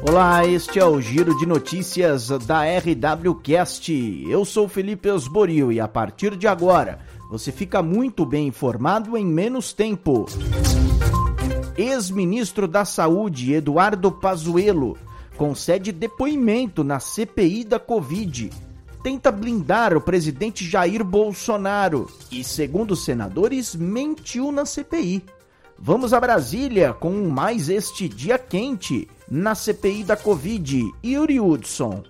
Olá, este é o Giro de Notícias da RWCast. Eu sou Felipe Osborio e a partir de agora você fica muito bem informado em menos tempo. Ex-ministro da Saúde Eduardo Pazuello concede depoimento na CPI da Covid. Tenta blindar o presidente Jair Bolsonaro e, segundo os senadores, mentiu na CPI. Vamos a Brasília com mais este dia quente na CPI da Covid. Yuri Hudson.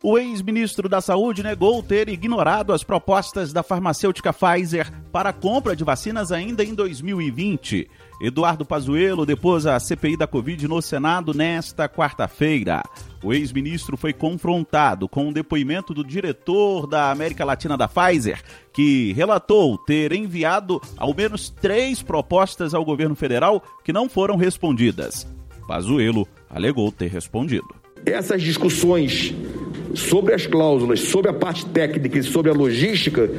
O ex-ministro da Saúde negou ter ignorado as propostas da farmacêutica Pfizer para a compra de vacinas ainda em 2020. Eduardo Pazuello depôs a CPI da Covid no Senado nesta quarta-feira. O ex-ministro foi confrontado com o um depoimento do diretor da América Latina da Pfizer, que relatou ter enviado ao menos três propostas ao governo federal que não foram respondidas. Pazuello alegou ter respondido. Essas discussões sobre as cláusulas, sobre a parte técnica e sobre a logística,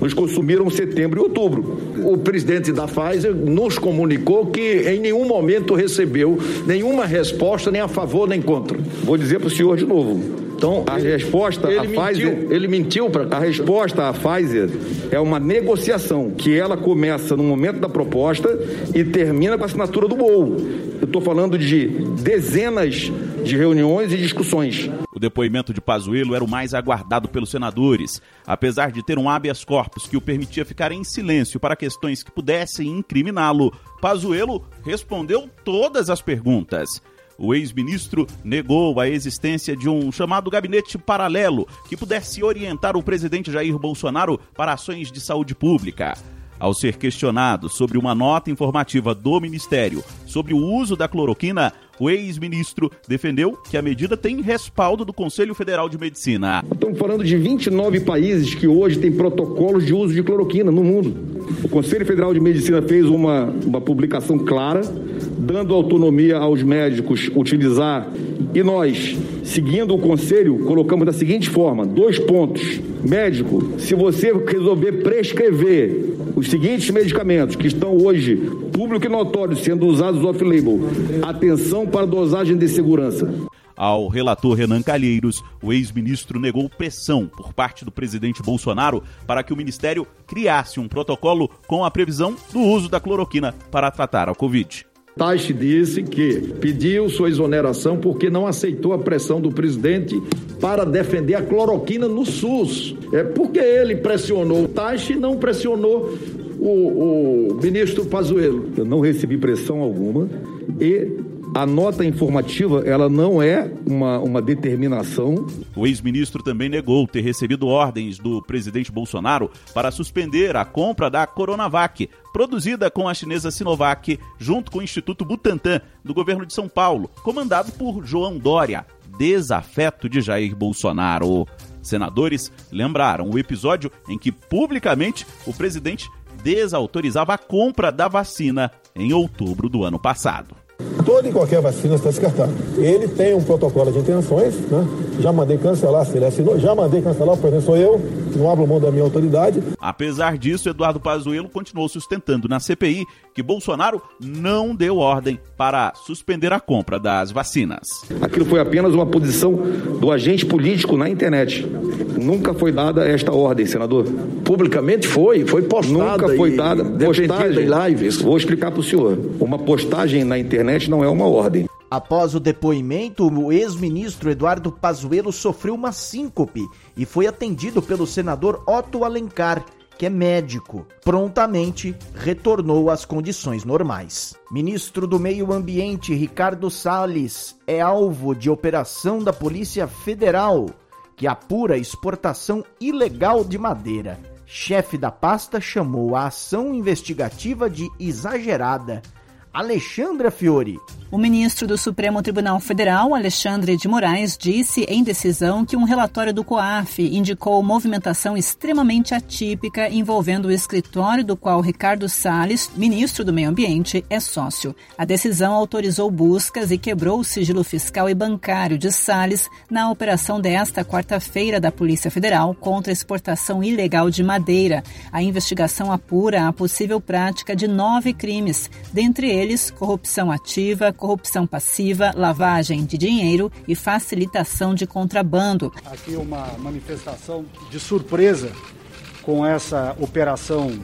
nos consumiram setembro e outubro. O presidente da Pfizer nos comunicou que em nenhum momento recebeu nenhuma resposta, nem a favor nem contra. Vou dizer para o senhor de novo. Então, a resposta a Pfizer, ele mentiu para a resposta à Pfizer é uma negociação que ela começa no momento da proposta e termina com a assinatura do BOU. Eu estou falando de dezenas de reuniões e discussões. Depoimento de Pazuello era o mais aguardado pelos senadores. Apesar de ter um habeas corpus que o permitia ficar em silêncio para questões que pudessem incriminá-lo, Pazuello respondeu todas as perguntas. O ex-ministro negou a existência de um chamado gabinete paralelo que pudesse orientar o presidente Jair Bolsonaro para ações de saúde pública. Ao ser questionado sobre uma nota informativa do Ministério sobre o uso da cloroquina, o ex-ministro defendeu que a medida tem respaldo do Conselho Federal de Medicina. Estamos falando de 29 países que hoje têm protocolos de uso de cloroquina no mundo. O Conselho Federal de Medicina fez uma, uma publicação clara, dando autonomia aos médicos utilizar. E nós, seguindo o conselho, colocamos da seguinte forma: dois pontos. Médico, se você resolver prescrever os seguintes medicamentos que estão hoje público e notório sendo usados off-label, atenção para dosagem de segurança. Ao relator Renan Calheiros, o ex-ministro negou pressão por parte do presidente Bolsonaro para que o ministério criasse um protocolo com a previsão do uso da cloroquina para tratar a Covid. Taixe disse que pediu sua exoneração porque não aceitou a pressão do presidente para defender a cloroquina no SUS. É porque ele pressionou. Taixe não pressionou o, o ministro Pazuello. Eu não recebi pressão alguma e a nota informativa, ela não é uma, uma determinação. O ex-ministro também negou ter recebido ordens do presidente Bolsonaro para suspender a compra da Coronavac, produzida com a chinesa Sinovac, junto com o Instituto Butantan, do governo de São Paulo, comandado por João Dória, desafeto de Jair Bolsonaro. Senadores lembraram o episódio em que publicamente o presidente desautorizava a compra da vacina em outubro do ano passado. Toda e qualquer vacina está descartada. Ele tem um protocolo de intenções, né? Já mandei cancelar, se ele assinou, já mandei cancelar, por exemplo, sou eu, não abro mão da minha autoridade. Apesar disso, Eduardo Pazuello continuou sustentando na CPI que Bolsonaro não deu ordem para suspender a compra das vacinas. Aquilo foi apenas uma posição do agente político na internet. Nunca foi dada esta ordem, senador. Publicamente foi, foi postada. Nunca foi dada postagem. em lives. Vou explicar para o senhor. Uma postagem na internet não é uma ordem. Após o depoimento, o ex-ministro Eduardo Pazuello sofreu uma síncope e foi atendido pelo senador Otto Alencar, que é médico. Prontamente retornou às condições normais. Ministro do Meio Ambiente Ricardo Salles é alvo de operação da Polícia Federal que apura exportação ilegal de madeira. Chefe da pasta chamou a ação investigativa de exagerada. Alexandra Fiore. O ministro do Supremo Tribunal Federal, Alexandre de Moraes, disse em decisão que um relatório do COAF indicou movimentação extremamente atípica envolvendo o escritório do qual Ricardo Salles, ministro do Meio Ambiente, é sócio. A decisão autorizou buscas e quebrou o sigilo fiscal e bancário de Salles na operação desta quarta-feira da Polícia Federal contra a exportação ilegal de madeira. A investigação apura a possível prática de nove crimes, dentre eles corrupção ativa, corrupção passiva, lavagem de dinheiro e facilitação de contrabando. Aqui uma manifestação de surpresa com essa operação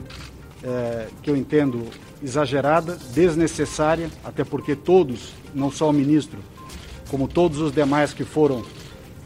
é, que eu entendo exagerada, desnecessária, até porque todos, não só o ministro, como todos os demais que foram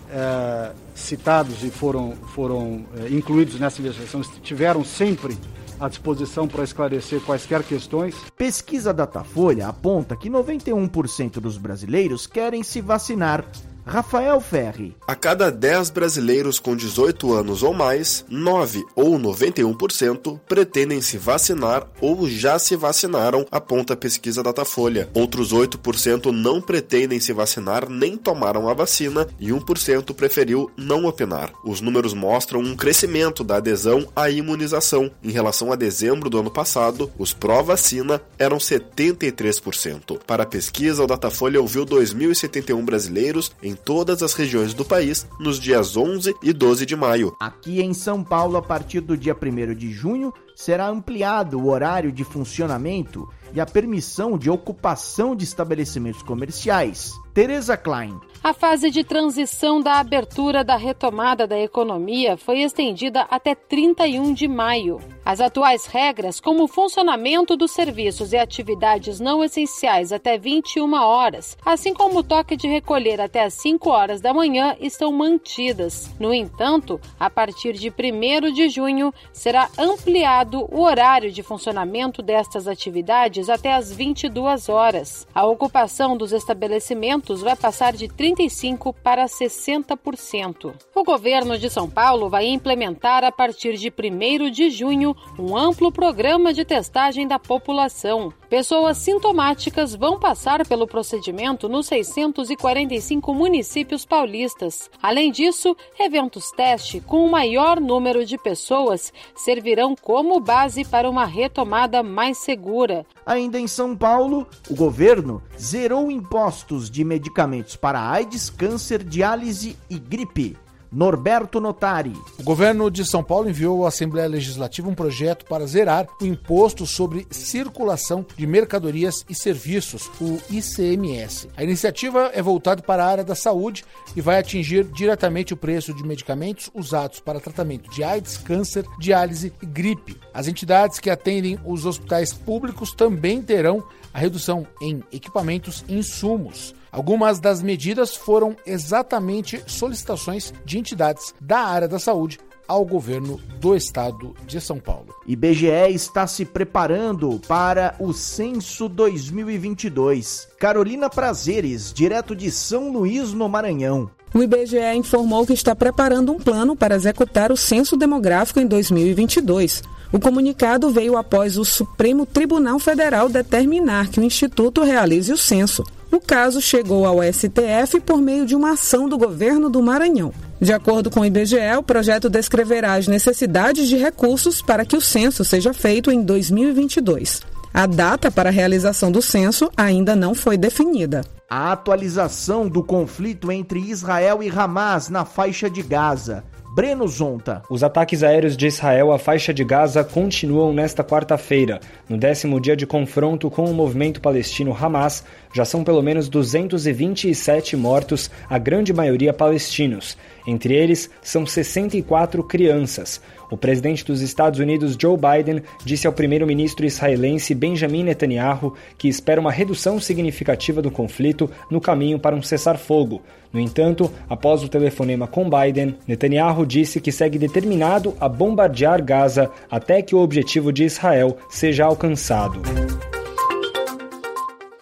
é, citados e foram, foram é, incluídos nessa investigação, tiveram sempre à disposição para esclarecer quaisquer questões. Pesquisa Datafolha aponta que 91% dos brasileiros querem se vacinar Rafael Ferri. A cada 10 brasileiros com 18 anos ou mais, 9 ou 91% pretendem se vacinar ou já se vacinaram, aponta a pesquisa Datafolha. Outros 8% não pretendem se vacinar nem tomaram a vacina e 1% preferiu não opinar. Os números mostram um crescimento da adesão à imunização. Em relação a dezembro do ano passado, os pró-vacina eram 73%. Para a pesquisa, o Datafolha ouviu 2.071 brasileiros em em todas as regiões do país nos dias 11 e 12 de maio. Aqui em São Paulo, a partir do dia 1 de junho, será ampliado o horário de funcionamento e a permissão de ocupação de estabelecimentos comerciais. Tereza Klein. A fase de transição da abertura da retomada da economia foi estendida até 31 de maio. As atuais regras, como o funcionamento dos serviços e atividades não essenciais até 21 horas, assim como o toque de recolher até as 5 horas da manhã, estão mantidas. No entanto, a partir de 1 de junho, será ampliado o horário de funcionamento destas atividades até as 22 horas. A ocupação dos estabelecimentos vai passar de 35% para 60%. O governo de São Paulo vai implementar a partir de 1 de junho um amplo programa de testagem da população. Pessoas sintomáticas vão passar pelo procedimento nos 645 municípios paulistas. Além disso, eventos teste com o maior número de pessoas servirão como base para uma retomada mais segura. Ainda em São Paulo, o governo zerou impostos de medicamentos para AIDS, câncer, diálise e gripe. Norberto Notari. O governo de São Paulo enviou à Assembleia Legislativa um projeto para zerar o imposto sobre circulação de mercadorias e serviços, o ICMS. A iniciativa é voltada para a área da saúde e vai atingir diretamente o preço de medicamentos usados para tratamento de AIDS, câncer, diálise e gripe. As entidades que atendem os hospitais públicos também terão a redução em equipamentos e insumos. Algumas das medidas foram exatamente solicitações de entidades da área da saúde ao governo do estado de São Paulo. IBGE está se preparando para o censo 2022. Carolina Prazeres, direto de São Luís, no Maranhão. O IBGE informou que está preparando um plano para executar o censo demográfico em 2022. O comunicado veio após o Supremo Tribunal Federal determinar que o Instituto realize o censo. O caso chegou ao STF por meio de uma ação do governo do Maranhão. De acordo com o IBGE, o projeto descreverá as necessidades de recursos para que o censo seja feito em 2022. A data para a realização do censo ainda não foi definida. A atualização do conflito entre Israel e Hamas na faixa de Gaza. Breno Zonta. Os ataques aéreos de Israel à faixa de Gaza continuam nesta quarta-feira. No décimo dia de confronto com o movimento palestino Hamas, já são pelo menos 227 mortos, a grande maioria palestinos. Entre eles, são 64 crianças. O presidente dos Estados Unidos, Joe Biden, disse ao primeiro-ministro israelense Benjamin Netanyahu que espera uma redução significativa do conflito no caminho para um cessar-fogo. No entanto, após o telefonema com Biden, Netanyahu disse que segue determinado a bombardear Gaza até que o objetivo de Israel seja alcançado.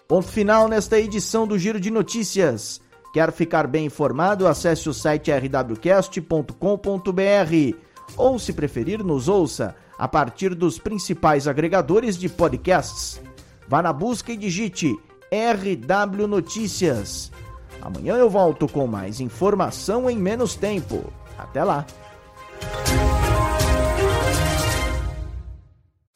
Ponto final nesta edição do Giro de Notícias. Quer ficar bem informado? Acesse o site rwcast.com.br ou, se preferir, nos ouça a partir dos principais agregadores de podcasts. Vá na busca e digite RW Notícias. Amanhã eu volto com mais informação em menos tempo. Até lá!